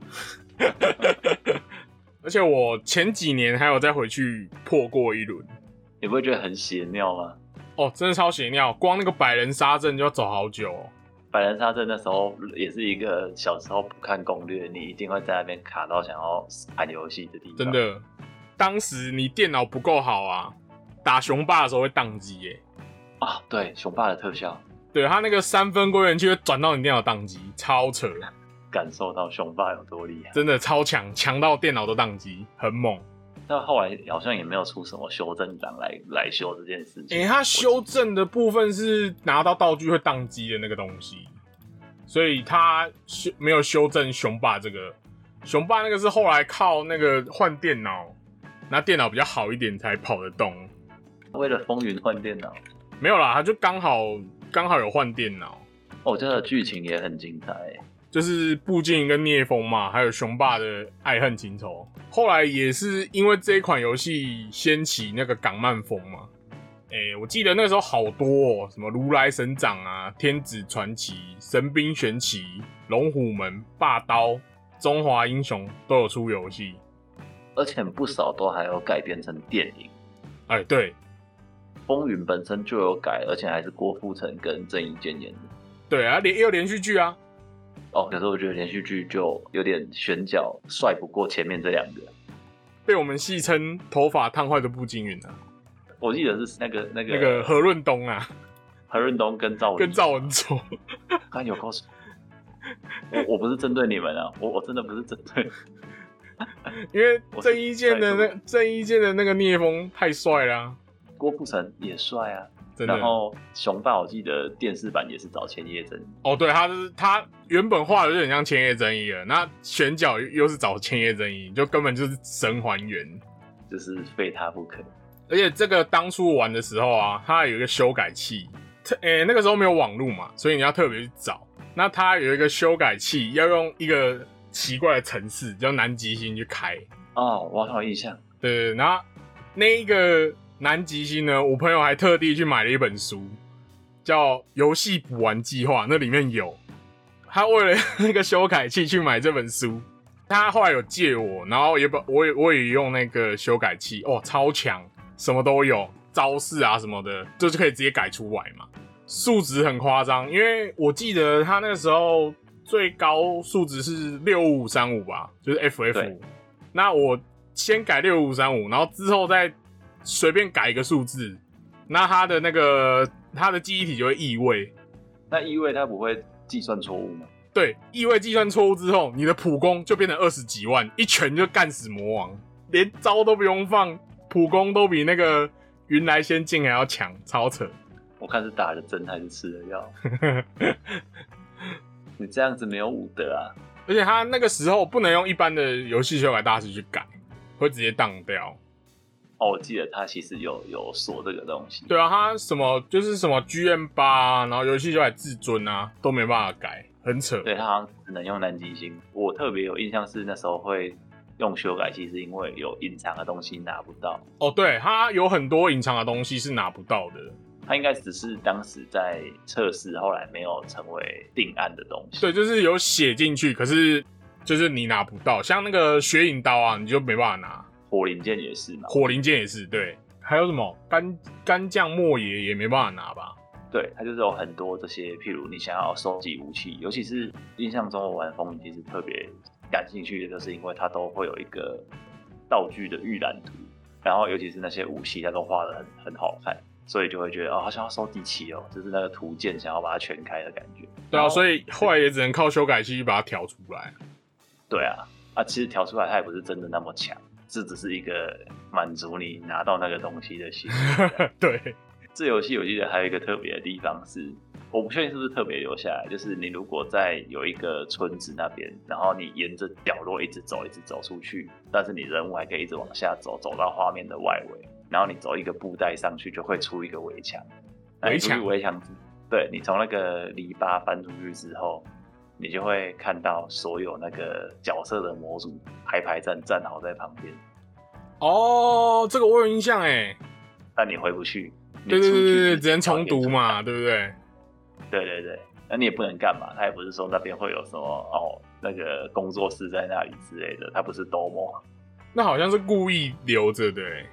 而且我前几年还有再回去破过一轮，你不会觉得很邪尿吗？哦，真的超邪尿，光那个百人杀阵就要走好久、哦。百人杀阵那时候也是一个小时候不看攻略，你一定会在那边卡到想要玩游戏的地方。真的，当时你电脑不够好啊，打雄霸的时候会宕机耶。啊，对，雄霸的特效，对他那个三分归元器会转到你电脑宕机，超扯，感受到雄霸有多厉害。真的超强，强到电脑都宕机，很猛。但后来好像也没有出什么修正档来来修这件事情。诶、他修正的部分是拿到道具会宕机的那个东西，所以他修没有修正雄霸这个。雄霸那个是后来靠那个换电脑那电脑比较好一点才跑得动。为了风云换电脑，没有啦，他就刚好刚好有换电脑，哦，真的剧情也很精彩欸。就是步惊云跟聂风嘛，还有雄霸的爱恨情仇。后来也是因为这一款游戏掀起那个港漫风嘛。哎、我记得那时候好多哦，什么如来神掌啊、天子传奇、神兵玄奇、龙虎门、霸刀、中华英雄都有出游戏。而且不少都还有改编成电影。哎、对风云本身就有改，而且还是郭富城跟郑伊健演的。对啊，连也有连续剧啊。哦，可是我觉得连续剧就有点选角帅不过前面这两个。被我们戏称头发烫坏的步惊云啊，我记得是那个那个那个何润东啊，何润东跟赵文跟赵文卓，刚有告诉我，我不是针对你们啊，我我真的不是针对。[LAUGHS] 因为郑伊健的那郑伊健的那个聂风太帅了啊、郭富城也帅啊，然后熊霸我记得电视版也是找千叶真，哦，对，他是他原本画的就很像千叶真一了，那选角又是找千叶真一，就根本就是神还原。就是非他不可。而且这个当初玩的时候啊，它有一个修改器，特诶、那个时候没有网络嘛，所以你要特别去找。那它有一个修改器，要用一个奇怪的城市叫南极星去开。哦，我好印象，对，然后那一个南极星呢，我朋友还特地去买了一本书，叫《游戏补完计划》，那里面有。他为了那个修改器去买这本书，他后来有借我，然后也把我也我也用那个修改器，哦，超强，什么都有，招式啊什么的，就是可以直接改出来嘛。数值很夸张，因为我记得他那个时候最高数值是六五三五吧，就是 FF 对。那我先改六五三五，然后之后再随便改一个数字，那它的那个它的记忆体就会异位。那异位他不会计算错误吗？对，异位计算错误之后，你的普攻就变成二十几万，一拳就干死魔王，连招都不用放，普攻都比那个云来仙境还要强，超扯。我看是打的针还是吃了药。[LAUGHS] 你这样子没有武德啊！而且他那个时候不能用一般的游戏修改大师去改，会直接当掉。哦，我记得他其实有有锁这个东西。对啊，他什么就是什么 GM 八、啊，然后游戏修改至尊啊，都没办法改，很扯。对他好像只能用南极星。我特别有印象是那时候会用修改器，是因为有隐藏的东西拿不到。哦，对，他有很多隐藏的东西是拿不到的。它应该只是当时在测试，后来没有成为定案的东西。对，就是有写进去，可是就是你拿不到。像那个血影刀啊，你就没办法拿。火灵剑也是嘛。火灵剑也是，对。还有什么干干将莫邪也没办法拿吧？对，它就是有很多这些，譬如你想要收集武器，尤其是印象中我玩风影其实特别感兴趣的，就是因为它都会有一个道具的预览图，然后尤其是那些武器，它都画的很很好看，所以就会觉得哦，好像要收集齐哦，就是那个图鉴想要把它全开的感觉。对啊，所以后来也只能靠修改器去把它调出来。对啊，啊，其实调出来它也不是真的那么强，这只是一个满足你拿到那个东西的心意。[LAUGHS] 对，这游戏我记得还有一个特别的地方是，我不确定是不是特别留下来，就是你如果在有一个村子那边，然后你沿着角落一直走，一直走出去，但是你人物还可以一直往下走，走到画面的外围，然后你走一个布袋上去，就会出一个围墙。围墙围墙，对你从那个篱笆翻出去之后，你就会看到所有那个角色的模组排排站站好在旁边，哦，这个我有印象哎。但你回不去。你对对对对只能重读嘛，点对不对？对对对，那你也不能干嘛，他也不是说那边会有什么哦，那个工作室在那里之类的，他不是 DOMO，那好像是故意留着的哎。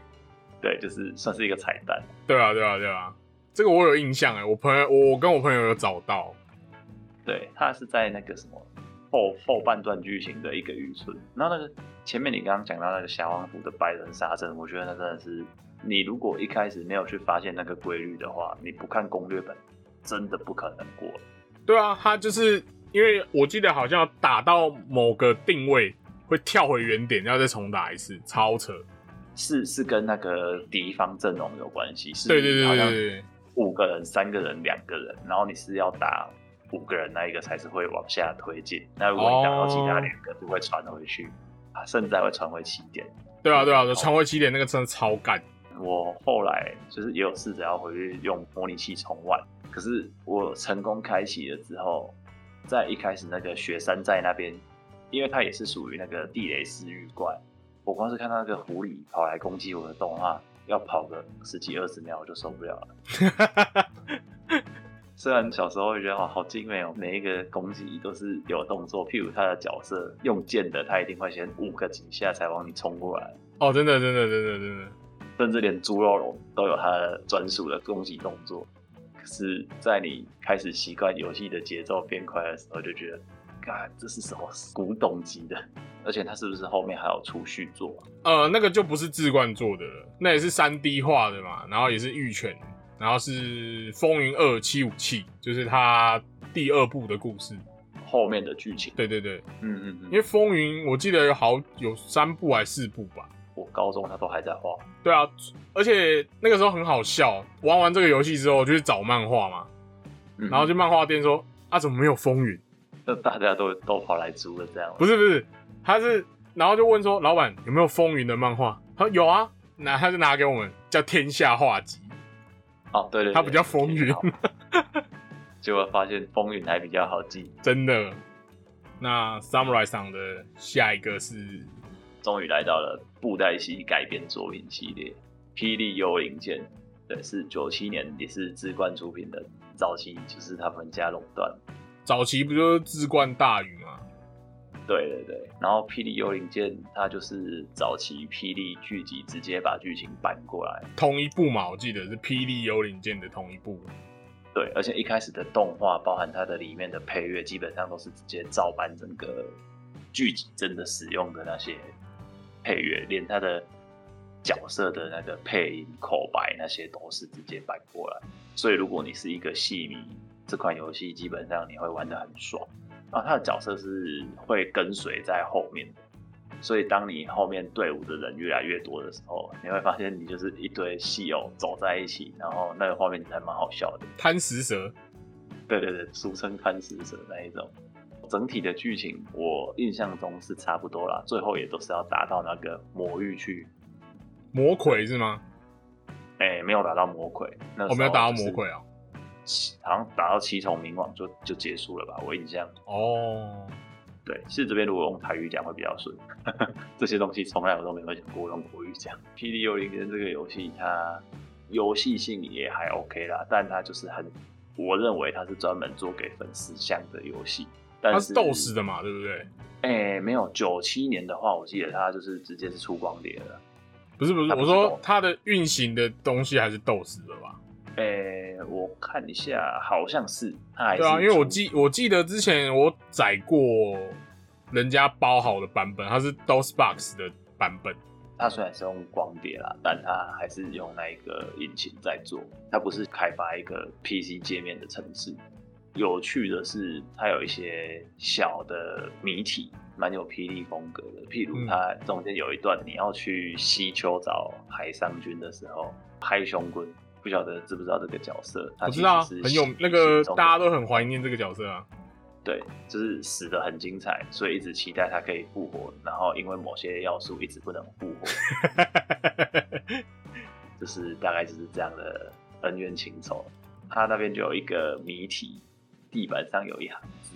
对，就是算是一个彩蛋。对啊，对啊，对啊，这个我有印象哎，我朋友，我我跟我朋友有找到。对，他是在那个什么后后半段剧情的一个渔村，然后那个前面你刚刚讲到那个霞王府的白人杀阵，我觉得那真的是，你如果一开始没有去发现那个规律的话，你不看攻略本，真的不可能过。对啊，他就是因为我记得好像打到某个定位会跳回原点，要再重打一次，超扯。是是跟那个敌方阵容有关系，是对对对好像五个人、三个人、两个人，然后你是要打五个人那一个才是会往下推进。那如果你打到其他两个，就会传回去，啊，甚至还会传回起点。对啊对啊，哦传回起点那个真的超干。我后来就是也有试着要回去用模拟器重玩，可是我成功开启了之后，在一开始那个雪山寨那边，因为它也是属于那个地雷私域怪，我光是看到那个狐狸跑来攻击我的动画，要跑个十几二十秒我就受不了了。[LAUGHS] 虽然小时候会觉得哇好精美哦，每一个攻击都是有动作，譬如他的角色用剑的，他一定会先五个几下才往你冲过来，哦，真的真的真的真的，甚至连猪肉龙都有他的专属的攻击动作。可是，在你开始习惯游戏的节奏变快的时候，就觉得，God，这是什么古董级的？而且它是不是后面还有出续作啊？呃，那个就不是志冠做的了，那也是三 D 画的嘛，然后也是玉泉，然后是风云二七武器，就是他第二部的故事。后面的剧情？对对对，嗯嗯嗯，因为风云我记得有好有三部还是四部吧。我高中他都还在画，对啊，而且那个时候很好笑，玩完这个游戏之后就去找漫画嘛，嗯然后去漫画店说啊怎么没有风云？那大家都都跑来租了这样，不是不是，他是然后就问说老板有没有风云的漫画？他说有啊，那他就拿给我们叫天下画集，哦，对对对，它比较风云好结果发现风云还比较好记，[LAUGHS] 真的。那 Samurai 上的下一个是终于来到了布袋戏改编作品系列《霹雳幽灵剑》，对，是九七年也是志冠出品的，早期就是他们家垄断。早期不就是志冠大宇吗？对对对，然后《霹雳幽灵剑》它就是早期霹雳剧集直接把剧情搬过来，同一部嘛，我记得是《霹雳幽灵剑》的同一部。对，而且一开始的动画包含它的里面的配乐，基本上都是直接照搬整个剧集真的使用的那些配乐，连它的角色的那个配音、口白那些都是直接搬过来。所以如果你是一个戏迷，这款游戏基本上你会玩的很爽。然后它的角色是会跟随在后面的，所以当你后面队伍的人越来越多的时候，你会发现你就是一堆戏友走在一起，然后那个画面还蛮好笑的。贪食蛇对对对，俗称贪食蛇那一种。整体的剧情我印象中是差不多啦，最后也都是要打到那个魔域去。魔魁是吗？哎、没有打到魔魁，我没有打到魔魁啊。七好像打到七重冥王就就结束了吧？我印象。哦，对，是这边如果用台语讲会比较顺，[LAUGHS] 这些东西从来我都没有讲过用国语讲。霹雳幽灵剑这个游戏，它游戏性也还 OK 啦，但它就是很，我认为它是专门做给粉丝向的游戏。但它是斗士的嘛，对不对？哎、没有，九七年的话，我记得它就是直接是出光碟了。不是不是，不是我说它的运行的东西还是斗士的吧？哎、我看一下，好像是它还是对啊，因为我记我记得之前我载过人家包好的版本，它是 DOSBox 的版本。它虽然是用光碟啦，但它还是用那一个引擎在做，它不是开发一个 PC 界面的程式。有趣的是，它有一些小的谜题，蛮有霹雳风格的。譬如嗯它中间有一段，你要去西丘找海上君的时候，拍胸棍，不晓得知不知道这个角色？他我知道很有那个大家都很怀念这个角色啊。对，就是死的很精彩，所以一直期待他可以复活，然后因为某些要素一直不能复活，[LAUGHS] 就是大概就是这样的恩怨情仇。他那边就有一个谜题，地板上有一行字，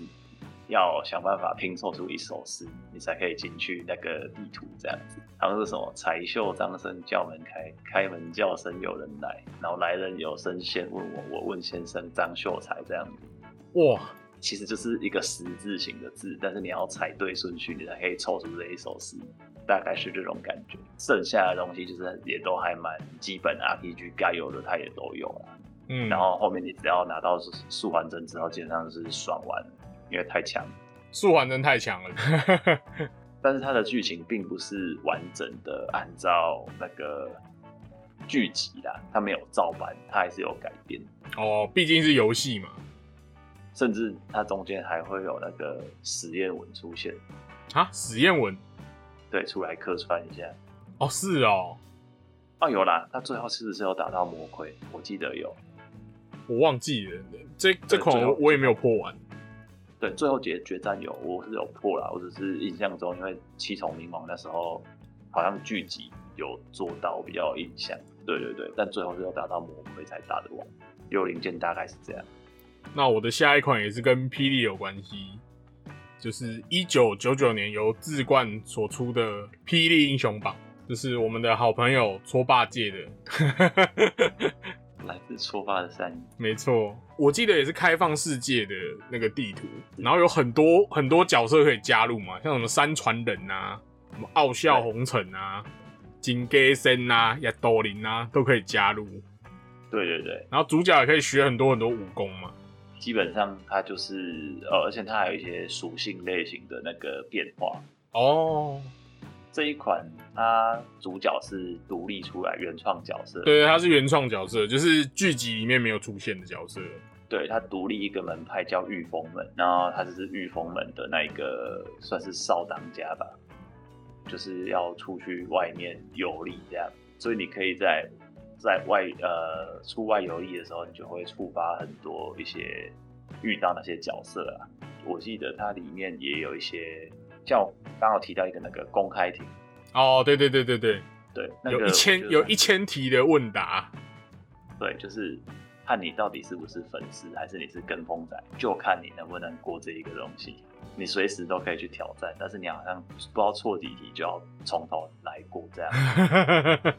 要想办法拼凑出一首诗，你才可以进去那个地图这样子。他们是什么“彩绣张生叫门开，开门叫声有人来，然后来人有声先问我，我问先生张秀才这样子。哇，其实就是一个十字形的字，但是你要踩对顺序，你才可以凑出这一首诗，大概是这种感觉。剩下的东西就是也都还蛮基本，RPG 该有的它也都有了。嗯，然后后面你只要拿到素环真之后，基本上就是爽完了，因为太强。素还真太强了。[LAUGHS] 但是它的剧情并不是完整的按照那个剧集啦，它没有照搬，它还是有改编。哦，毕竟是游戏嘛。甚至它中间还会有那个实验文出现，啊，实验文对，出来客串一下。哦，是哦，哦，有啦，他最后是不是有打到魔盔？我记得有。我忘记了。这这款我也没有破完。对，最后决决战有，我是有破啦，我只是印象中，因为七重冥王那时候好像剧集有做到比较有印象。对对对，但最后是要打到魔鬼才打得完。幽灵剑大概是这样。那我的下一款也是跟霹雳有关系，就是一九九九年由志冠所出的《霹雳英雄榜》，就是我们的好朋友搓霸界的。来自出发的善意，没错，我记得也是开放世界的那个地图，然后有很多很多角色可以加入嘛，像什么山传人啊，什么傲笑红尘啊，金戈森啊，亚多林啊，都可以加入。对对对，然后主角也可以学很多很多武功嘛。基本上它就是呃，而且它还有一些属性类型的那个变化哦。这一款它主角是独立出来原创角色，对，它是原创角色，就是剧集里面没有出现的角色。对，它独立一个门派叫御风门，然后它就是御风门的那一个算是少当家吧，就是要出去外面游历这样，所以你可以在在外呃出外游历的时候，你就会触发很多一些遇到那些角色啊。我记得它里面也有一些。像刚好提到一个那个公开题哦，对对对对对对，有一千有一千题的问答，对，就是看你到底是不是粉丝，还是你是跟风仔，就看你能不能过这一个东西。你随时都可以去挑战，但是你好像不知道错几题就要从头来过这样。[LAUGHS]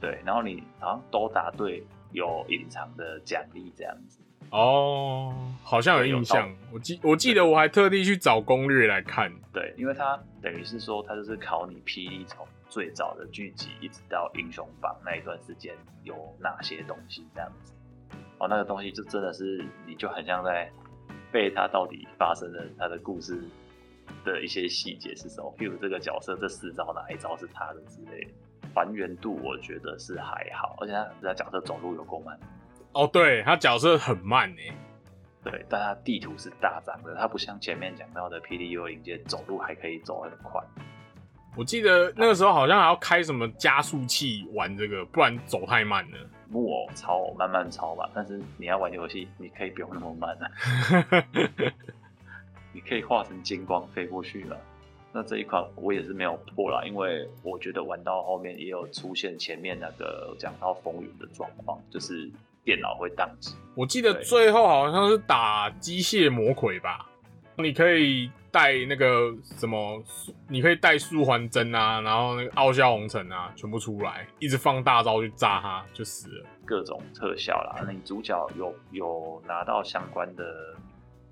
对，然后你好像都答对，有隐藏的奖励这样子。哦，好像有印象。我记我记得我还特地去找攻略来看。对，因为它等于是说，它就是考你霹雳从最早的剧集一直到英雄榜那一段时间有哪些东西这样子。哦，那个东西就真的是你就很像在背它到底发生的它的故事的一些细节是什么，譬如这个角色这四招哪一招是他的之类的。还原度我觉得是还好，而且他他角色走路有够慢。哦，对他角色很慢呢，对，但他地图是大张的，他不像前面讲到的 PDU 灵界走路还可以走很快。我记得那个时候好像还要开什么加速器玩这个，不然走太慢了。木偶超慢慢超吧，但是你要玩游戏，你可以不用那么慢啊，[LAUGHS] 你可以化成金光飞过去了。那这一款我也是没有破啦，因为我觉得玩到后面也有出现前面那个讲到风云的状况，就是。电脑会宕机。我记得最后好像是打机械魔鬼吧，你可以带那个什么，你可以带素环针啊，然后那个傲笑红尘啊，全部出来，一直放大招去炸他，就死了。各种特效啦，你主角有有拿到相关的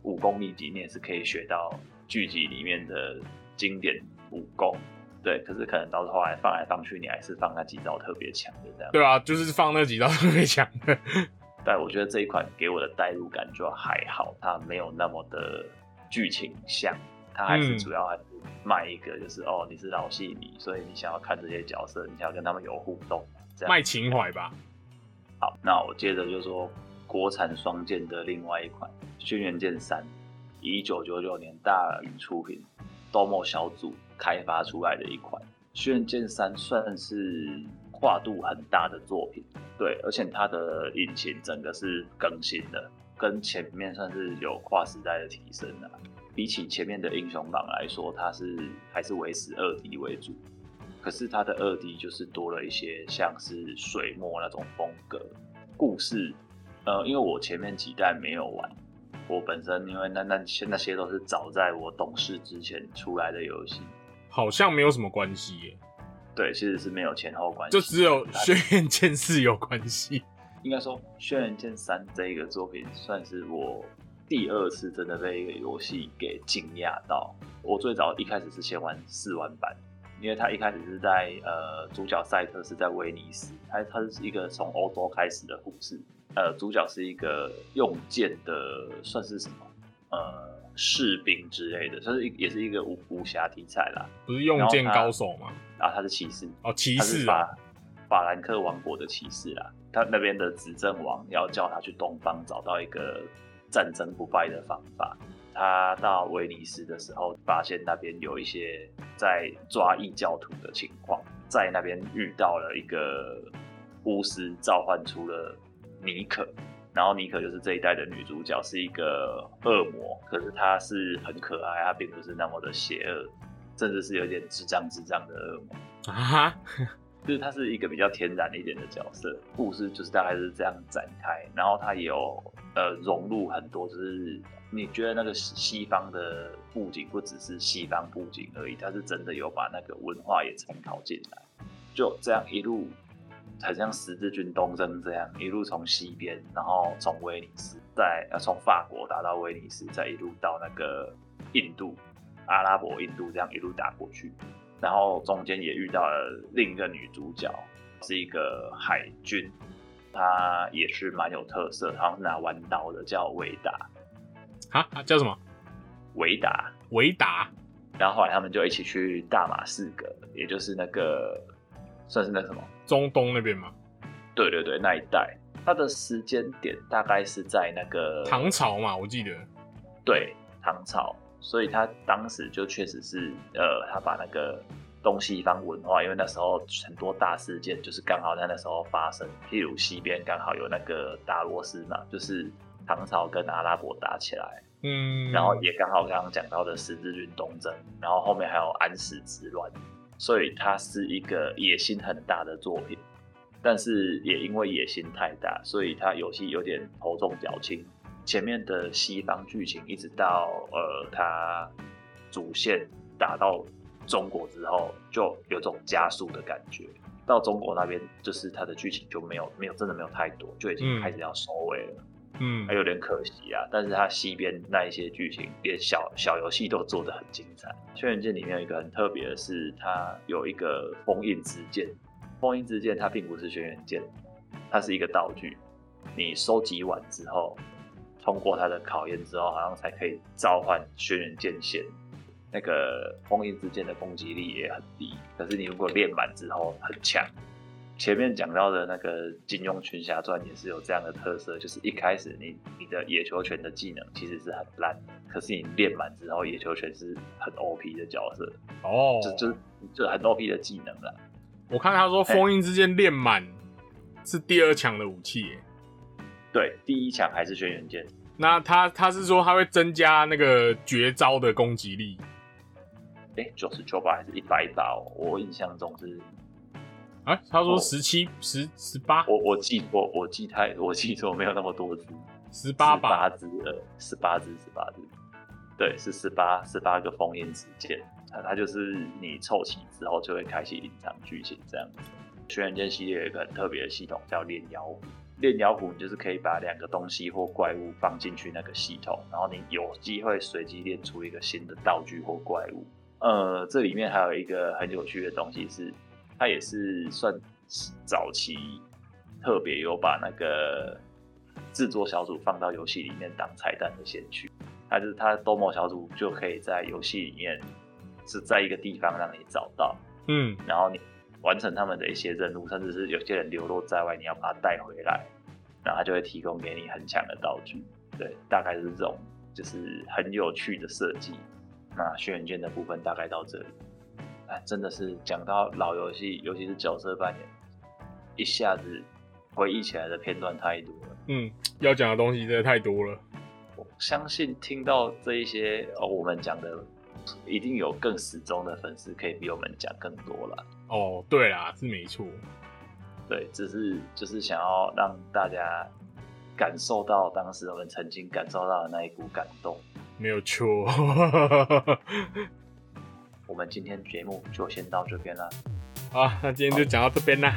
武功秘籍，你也是可以学到剧集里面的经典武功。对，可是可能到后来放来放去，你还是放那几招特别强的这样。对啊，就是放那几招特别强的。[LAUGHS] 但我觉得这一款给我的代入感就还好，它没有那么的剧情像，它还是主要还是卖一个，就是哦，你是老戏迷，所以你想要看这些角色，你想要跟他们有互动，这样卖情怀吧。好，那我接着就说国产双剑的另外一款《轩辕剑三》，一九九九年大宇出品，多么小组。开发出来的一款《轩辕剑三》算是跨度很大的作品，对，而且它的引擎整个是更新的，跟前面算是有跨时代的提升啊。比起前面的英雄榜来说，它是还是维持二 D 为主，可是它的二 D 就是多了一些像是水墨那种风格，故事，呃，因为我前面几代没有玩，我本身因为那那那些都是早在我懂事之前出来的游戏。好像没有什么关系耶，对，其实是没有前后关系，就只有 [LAUGHS]《轩辕剑四》有关系。应该说，《轩辕剑三》这一个作品算是我第二次真的被一个游戏给惊讶到。我最早一开始是先玩试玩版，因为它一开始是在呃，主角赛特是在威尼斯，它它是一个从欧洲开始的故事，呃，主角是一个用剑的，算是什么？呃。士兵之类的，它是一也是一个武武侠题材啦，不是用剑高手吗？啊，他是骑士哦，骑士法法兰克王国的骑士啦。他那边的执政王要叫他去东方找到一个战争不败的方法。他到威尼斯的时候，发现那边有一些在抓异教徒的情况，在那边遇到了一个巫师，召唤出了尼可。然后妮可就是这一代的女主角，是一个恶魔，可是她是很可爱，她并不是那么的邪恶。甚至是有点智障智障的恶魔。啊哈，就是她是一个比较天然一点的角色，故事就是大概是这样展开，然后她也有呃融入很多，就是你觉得那个西西方的布景不只是西方布景而已，他是真的有把那个文化也参考进来，就这样一路，很像十字军东征这样一路从西边，然后从威尼斯，再呃从法国打到威尼斯，再一路到那个印度、阿拉伯印度这样一路打过去。然后中间也遇到了另一个女主角，是一个海军，她也是蛮有特色，好像是拿弯刀的，叫维达。啊啊叫什么？维达。维达。然后后来他们就一起去大马士革，也就是那个算是那什么中东那边吗？对对对，那一带。它的时间点大概是在那个唐朝嘛，我记得。对，唐朝。所以他当时就确实是，呃，他把那个东西方文化，因为那时候很多大事件就是刚好在那时候发生，譬如西边刚好有那个达罗斯嘛，就是唐朝跟阿拉伯打起来，嗯，然后也刚好刚刚讲到的十字军东征，然后后面还有安史之乱，所以它是一个野心很大的作品，但是也因为野心太大，所以它游戏有点头重脚轻。前面的西方剧情一直到呃，他主线打到中国之后，就有种加速的感觉。到中国那边，就是他的剧情就没有没有真的没有太多，就已经开始要收尾了。嗯，嗯还有点可惜啊。但是他西边那一些剧情，连小小游戏都做得很精彩。轩辕剑里面有一个很特别的是，它有一个封印之剑。封印之剑它并不是轩辕剑，它是一个道具。你收集完之后。通过他的考验之后，好像才可以召唤轩辕剑仙。那个封印之剑的攻击力也很低，可是你如果练满之后很强。前面讲到的那个《金庸群侠传》也是有这样的特色，就是一开始你你的野球拳的技能其实是很烂，可是你练满之后，野球拳是很 OP 的角色。哦，就就就很 OP 的技能了。我看他说封印之剑练满是第二强的武器耶。对，第一强还是轩辕剑。那他他是说他会增加那个绝招的攻击力？哎，九十九把还是一百把？我印象中是啊，他说十七、十、十八。我我记我，我记太，我记错，没有那么多只，十八把，十八只，呃，十八只，十八只。对，是十八，十八个封印之剑。它它就是你凑齐之后就会开启隐藏剧情这样子。轩辕剑系列有一个很特别的系统叫炼妖壶。炼妖壶，你就是可以把两个东西或怪物放进去那个系统，然后你有机会随机练出一个新的道具或怪物。呃，这里面还有一个很有趣的东西是，它也是算早期特别有把那个制作小组放到游戏里面当彩蛋的先驱。他就是他多模小组就可以在游戏里面是在一个地方让你找到，嗯，然后你。完成他们的一些任务，甚至是有些人流落在外，你要把他带回来，然后他就会提供给你很强的道具。对，大概是这种，就是很有趣的设计。那轩辕剑的部分大概到这里。哎，真的是讲到老游戏，尤其是角色扮演，一下子回忆起来的片段太多了。嗯，要讲的东西真的太多了。我相信听到这一些，哦，我们讲的。一定有更死忠的粉丝可以比我们讲更多了。哦，对啦，是没错。对，只是就是想要让大家感受到当时我们曾经感受到的那一股感动。没有错。[LAUGHS] 我们今天节目就先到这边了。好，那今天就讲到这边了。